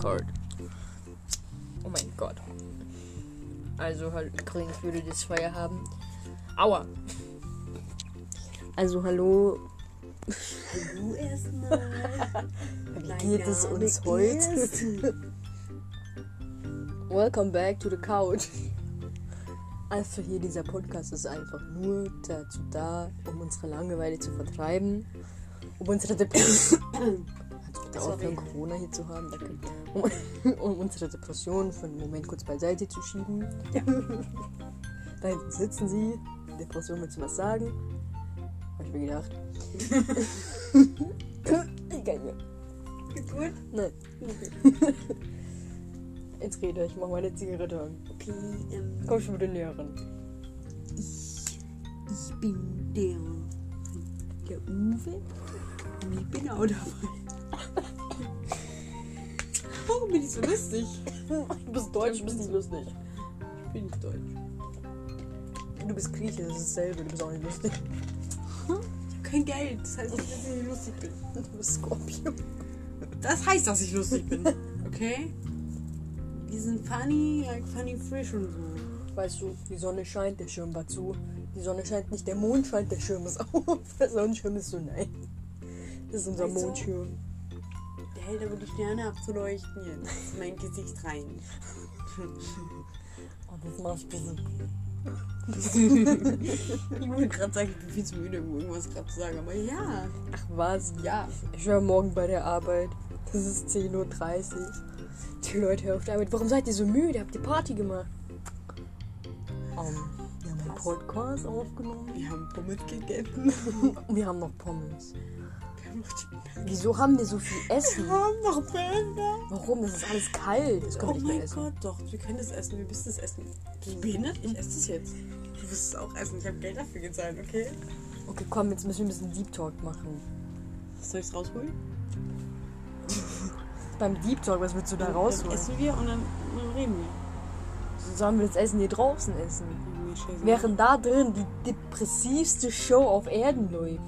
Record. Oh mein Gott. Also halt übrigens würde das Feuer haben. Aua. Also hallo. Hallo erstmal. Wie geht es uns heute? Welcome back to the couch. Also hier dieser Podcast ist einfach nur dazu da, um unsere Langeweile zu vertreiben, um unsere Depression, bitte aufhören, Corona hier zu haben, um, um unsere Depression für einen Moment kurz beiseite zu schieben. da hinten sitzen sie, Depression willst du was sagen? Hab ich mir gedacht. Egal mir. Gut. Nein. Jetzt rede ich, mach meine Zigarette an. Okay, ähm, Komm schon wieder näher ran. ich, ich bin der, der Uwe und ich bin auch dabei. Warum bin ich so lustig? Du bist deutsch, du bist nicht lustig. Ich bin nicht deutsch. Du bist Grieche, das ist dasselbe, du bist auch nicht lustig. Ich habe kein Geld, das heißt nicht, dass ich nicht lustig bin. Du bist Skorpion. Das heißt, dass ich lustig bin. Okay? Die sind funny, like funny fish und so. Weißt du, die Sonne scheint, der Schirm war zu. Die Sonne scheint nicht, der Mond scheint, der Schirm ist auf. Der Sonnenschirm ist so nein. Das ist unser Mondschirm. Hält aber die Sterne abzuleuchten jetzt. in Mein Gesicht rein. Oh, das machst du. Ich wollte gerade sagen, ich bin viel zu müde, um irgendwas gerade zu sagen, aber ja. Ach was, ja. Ich war morgen bei der Arbeit. Das ist 10.30 Uhr. Die Leute auf der Arbeit. Warum seid ihr so müde? Habt ihr Party gemacht? Um, wir haben einen Podcast aufgenommen. Wir haben Pommes gegessen. Wir haben noch Pommes. Wieso haben wir so viel Essen? Wir haben noch Burger. Warum? Das ist alles kalt. Das können Oh wir nicht mehr mein essen. Gott, doch, wir können das essen. Wir müssen das essen. Bist du behindert? Ich esse das jetzt. Du wirst es auch essen. Ich habe Geld dafür gezahlt, okay? Okay, komm, jetzt müssen wir ein bisschen Deep Talk machen. Soll ich es rausholen? Beim Deep Talk, was willst du da Dann rausholen? essen wir und dann, dann reden wir. Sollen wir das Essen hier draußen essen? Während da drin die depressivste Show auf Erden läuft.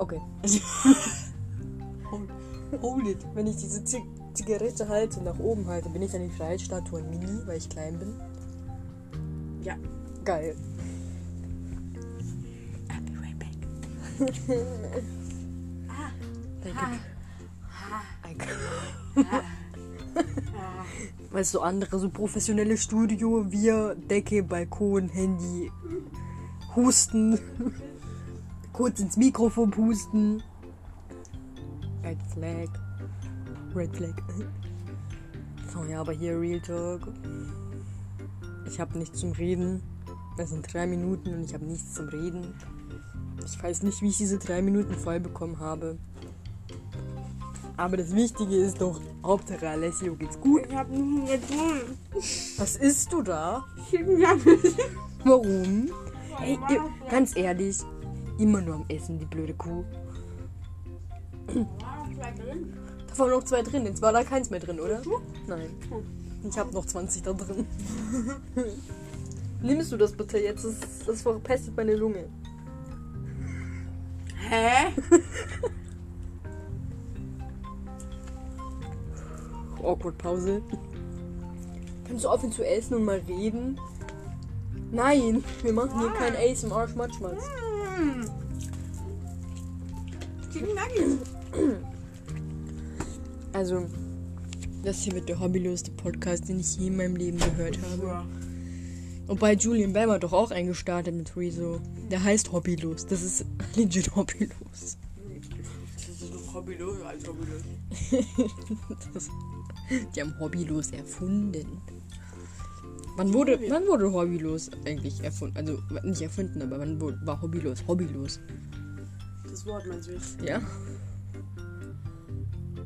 Okay. Hold, hold it. Wenn ich diese Zig Zigarette halte und nach oben halte, bin ich dann die Freiheitsstatue in Mini, weil ich klein bin. Ja. Geil. I'll be right back. Danke. Danke. Weißt du, andere so professionelle Studio, wir, Decke, Balkon, Handy, Husten, kurz ins Mikrofon pusten. Red Flag. Red Flag. So, ja, aber hier Real Talk. Ich habe nichts zum Reden. Das sind drei Minuten und ich habe nichts zum Reden. Ich weiß nicht, wie ich diese drei Minuten voll bekommen habe. Aber das Wichtige ist doch, Hauptsache Alessio geht's gut. Ich habe nur getrunken. Was isst du da? Warum? Ey, ganz ehrlich, immer nur am Essen, die blöde Kuh. Da waren noch zwei drin, jetzt war da keins mehr drin, oder? Nein. Ich habe noch 20 da drin. Nimmst du das bitte jetzt? Das, das verpestet meine Lunge. Hä? Awkward Pause. Kannst du aufhören zu essen und mal reden? Nein, wir machen hier kein ASMR Chicken Nuggets. Also, das hier wird der hobbyloseste Podcast, den ich je in meinem Leben gehört habe. Ja. Wobei Julian Bam hat doch auch eingestartet mit Rezo. Der heißt Hobbylos. Das ist legit hobbylos. Das ist doch hobbylos, als hobbylos. Das, die haben Hobbylos erfunden. Wann wurde, wann wurde Hobbylos eigentlich erfunden? Also nicht erfunden, aber wann wurde, war Hobbylos Hobbylos? Das Wort meinst du jetzt? Ja?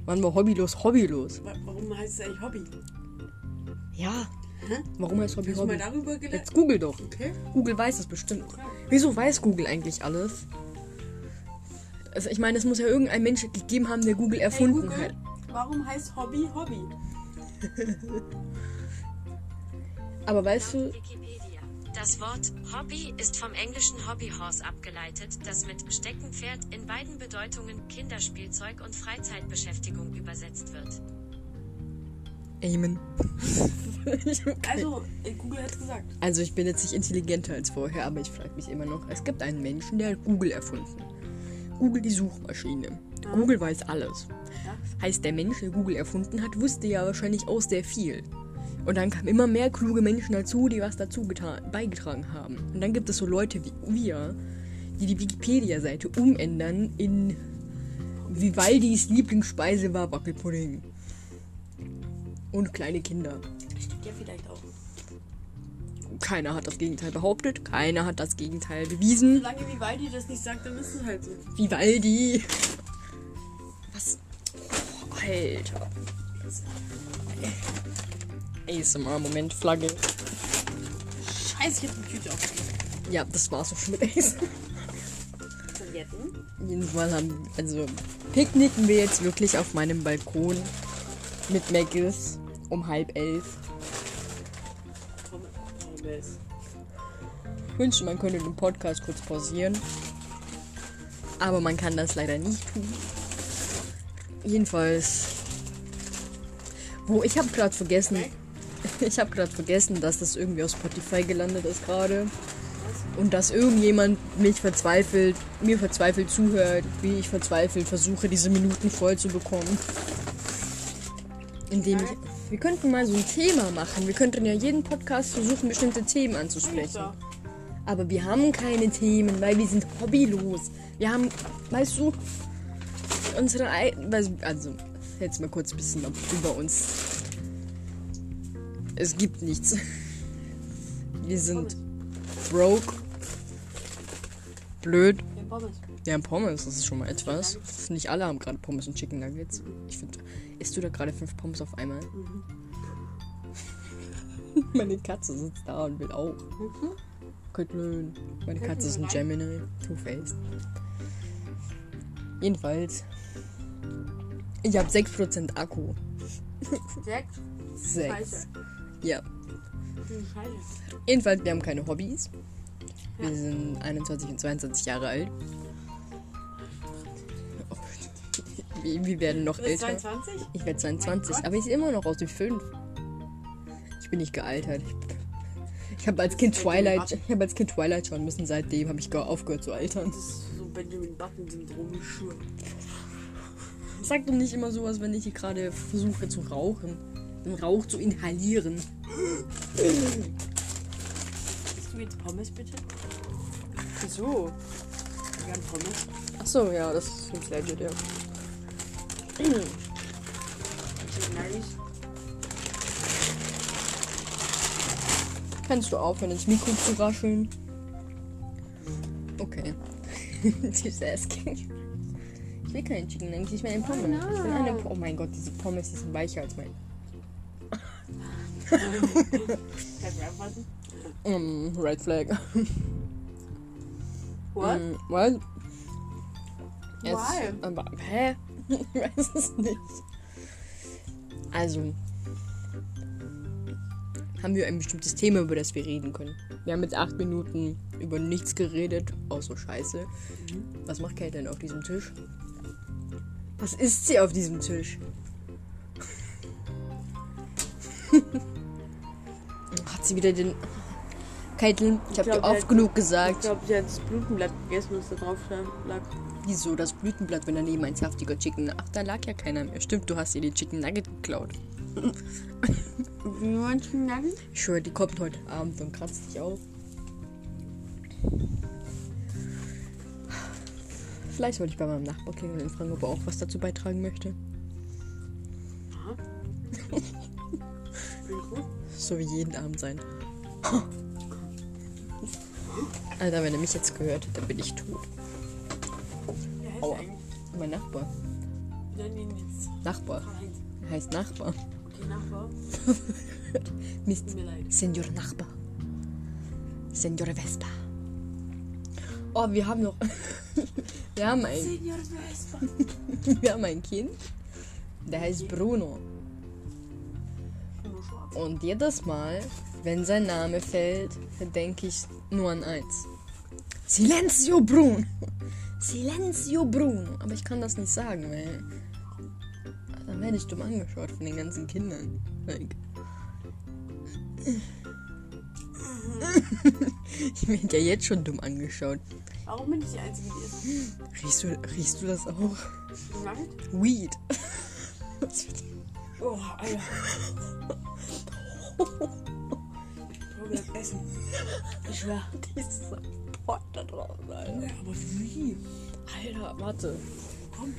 Wann war Hobbylos Hobbylos? Wa- Warum heißt es eigentlich Hobby? Ja. Hä? Warum heißt Hobby Hast du mal Hobby? darüber gelernt? Jetzt google doch. Okay. Google weiß das bestimmt. Wieso weiß Google eigentlich alles? Also ich meine, es muss ja irgendein Mensch gegeben haben, der Google Hey erfunden Google, hat. warum heißt Hobby Hobby? Aber weißt du, Wikipedia. Das Wort Hobby ist vom englischen Hobbyhorse abgeleitet, das mit Steckenpferd in beiden Bedeutungen Kinderspielzeug und Freizeitbeschäftigung übersetzt wird. Amen. Also, äh, Google hat gesagt. also ich bin jetzt nicht intelligenter als vorher, aber ich frage mich immer noch. Es gibt einen Menschen, der hat Google erfunden. Google die Suchmaschine. Google weiß alles. Ja. Heißt, der Mensch, der Google erfunden hat, wusste ja wahrscheinlich auch sehr viel. Und dann kamen immer mehr kluge Menschen dazu, die was dazu beigetragen haben. Und dann gibt es so Leute wie wir, die die Wikipedia-Seite umändern in Vivaldis Lieblingsspeise war Wackelpudding. Und kleine Kinder. Stimmt ja vielleicht auch. Keiner hat das Gegenteil behauptet, keiner hat das Gegenteil bewiesen. Solange Vivaldi das nicht sagt, dann ist es halt so. Vivaldi. Was? Oh, Alter. ASMR, Moment, Flagge. Scheiße, ich hab die Tüte aufgegeben. Ja, das war's auch schon mit ASMR. Jedenfalls haben, also picknicken wir jetzt wirklich auf meinem Balkon mit Maggis um halb elf. Ich wünschte, man könnte den Podcast kurz pausieren. Aber man kann das leider nicht tun. Jedenfalls. Wo ich habe gerade vergessen. Ich habe gerade vergessen, dass das irgendwie auf Spotify gelandet ist gerade. Und dass irgendjemand mich verzweifelt, mir verzweifelt zuhört, wie ich verzweifelt versuche, diese Minuten voll zu bekommen. Indem ich. Wir könnten mal so ein Thema machen. Wir könnten ja jeden Podcast versuchen, bestimmte Themen anzusprechen. Aber wir haben keine Themen, weil wir sind hobbylos. Wir haben, weißt du, unsere also jetzt mal kurz ein bisschen über uns. Es gibt nichts. Wir sind broke, blöd. Ja, Pommes. Wir haben Pommes, das ist schon mal etwas. Nicht alle haben gerade Pommes und Chicken Nuggets. Ich finde, isst du da gerade fünf Pommes auf einmal? Meine Katze sitzt da und will auch. Kötlön. Meine Katze ist ein Gemini. Two-Faced. Jedenfalls. Ich habe 6% Akku. Sechs. 6. Ja. Scheiße. Jedenfalls, wir haben keine Hobbys. Wir sind 21 und 22 Jahre alt. Wir, wir werden noch älter. 22? Ich werde 22, Gott. aber ich sehe immer noch aus wie 5. Ich bin nicht gealtert. Ich, habe als Kind Twilight, Button. ich habe als Kind Twilight schauen müssen. Seitdem habe ich ge- aufgehört zu altern. Das ist so Benjamin Button-Syndrom. Ich schwöre. Sag doch nicht immer sowas, wenn ich hier gerade versuche zu rauchen. Den Rauch zu inhalieren. Isst du jetzt Pommes bitte? Wieso? Wir haben Pommes. Ach so, ja, das ist ganz legit, ja. Kannst du aufhören, ins Mikro zu rascheln? Okay. She's asking. Ich will keinen Chicken Nuggets, ich will einen Pommes. Ich will eine Po- Oh mein Gott, diese Pommes die sind weicher als mein. Anfassen? Mm, Red Flag. What? Mm, what? Es- Why? Aber, hä? Ich weiß es nicht. Also. Haben wir ein bestimmtes Thema, über das wir reden können. Wir haben jetzt acht Minuten über nichts geredet, außer Scheiße. Was macht Kate denn auf diesem Tisch? Was isst sie auf diesem Tisch? Sie wieder den. Keitel, ich habe glaub, dir oft hat- genug Ich gesagt. glaube, sie hat das Blutenblatt gegessen, was da drauf lag. Wieso das Blütenblatt, wenn daneben ein saftiger Chicken. Ach, da lag ja keiner mehr. Stimmt, du hast ihr den Chicken Nugget geklaut. War Chicken Nugget? Ich schwöre, die kommt heute Abend und kratzt dich auf. Vielleicht sollte ich bei meinem Nachbar klingeln und fragen, ob er auch was dazu beitragen möchte. So wie jeden Abend sein. Alter, wenn er mich jetzt gehört dann bin ich tot. Aua. Mein Nachbar. Nachbar. Er heißt Nachbar. Okay, Nachbar. Mist. Tut mir leid. Senor Nachbar. Senor Vespa. Oh, wir haben noch. wir, haben ein, Senior Vespa. wir haben ein Kind. Der heißt Bruno. Und jedes Mal, wenn sein Name fällt, denke ich nur an eins. Silenzio Bruno. Silenzio Bruno. Aber ich kann das nicht sagen, weil. Alter, werde ich dumm angeschaut von den ganzen Kindern. Like. ich werde ja jetzt schon dumm angeschaut. Warum bin ich die Einzige, die ist? Riechst du, riechst du das auch? Nein? Weed. Oh, Alter. Ich will das essen. Ich schwör. Dieser Pot da draußen, Alter. Ja, aber wie? Alter, warte. Kommt.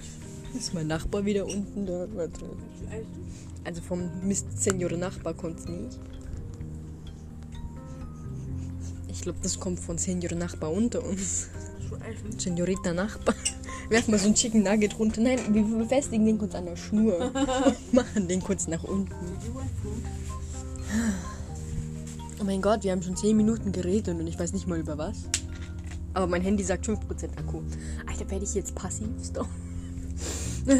Ist mein Nachbar wieder unten da? Warte. Also vom Mist Senior Nachbar kommt es nicht. Ich glaube, das kommt von Senior Nachbar unter uns. Senorita Nachbar. Werf mal so ein Chicken Nugget runter. Nein, wir befestigen den kurz an der Schnur. Und machen den kurz nach unten. Oh mein Gott, wir haben schon 10 Minuten geredet und ich weiß nicht mal über was. Aber mein Handy sagt 5% Akku. Alter, werde ich jetzt passiv? Stop. oh,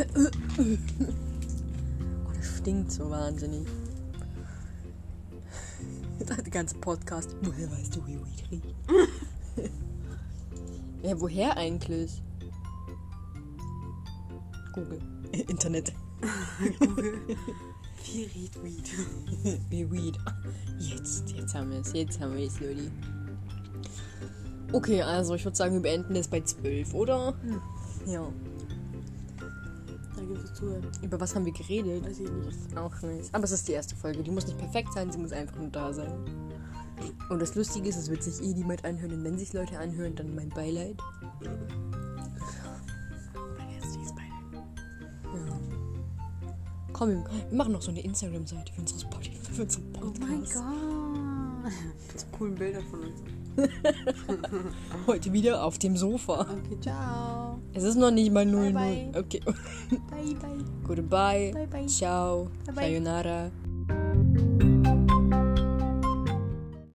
das stinkt so wahnsinnig. Der ganze Podcast. Woher weißt du, wie Weed riecht? ja, woher eigentlich? Google. Internet. Wie riecht Weed? Wie Weed. Jetzt, jetzt haben wir es. Jetzt haben wir es, Leute. Okay, also ich würde sagen, wir beenden es bei 12, oder? Ja. Danke fürs Zuhören. Über was haben wir geredet? Weiß ich nicht. Auch nicht. Aber es ist die erste Folge. Die muss nicht perfekt sein, sie muss einfach nur da sein. Und das Lustige ist, es wird sich eh niemand anhören. Und wenn sich Leute anhören, dann mein Beileid. Komm, wir, wir machen noch so eine Instagram-Seite für unsere Spotify, für unseren Oh Podcast. mein Gott. So coolen Bilder von uns. Heute wieder auf dem Sofa. Okay, ciao. Es ist noch nicht mal 0 Bye, 0. Okay. Bye, bye. Goodbye. Bye, bye. Ciao. Bye, bye. Sayonara.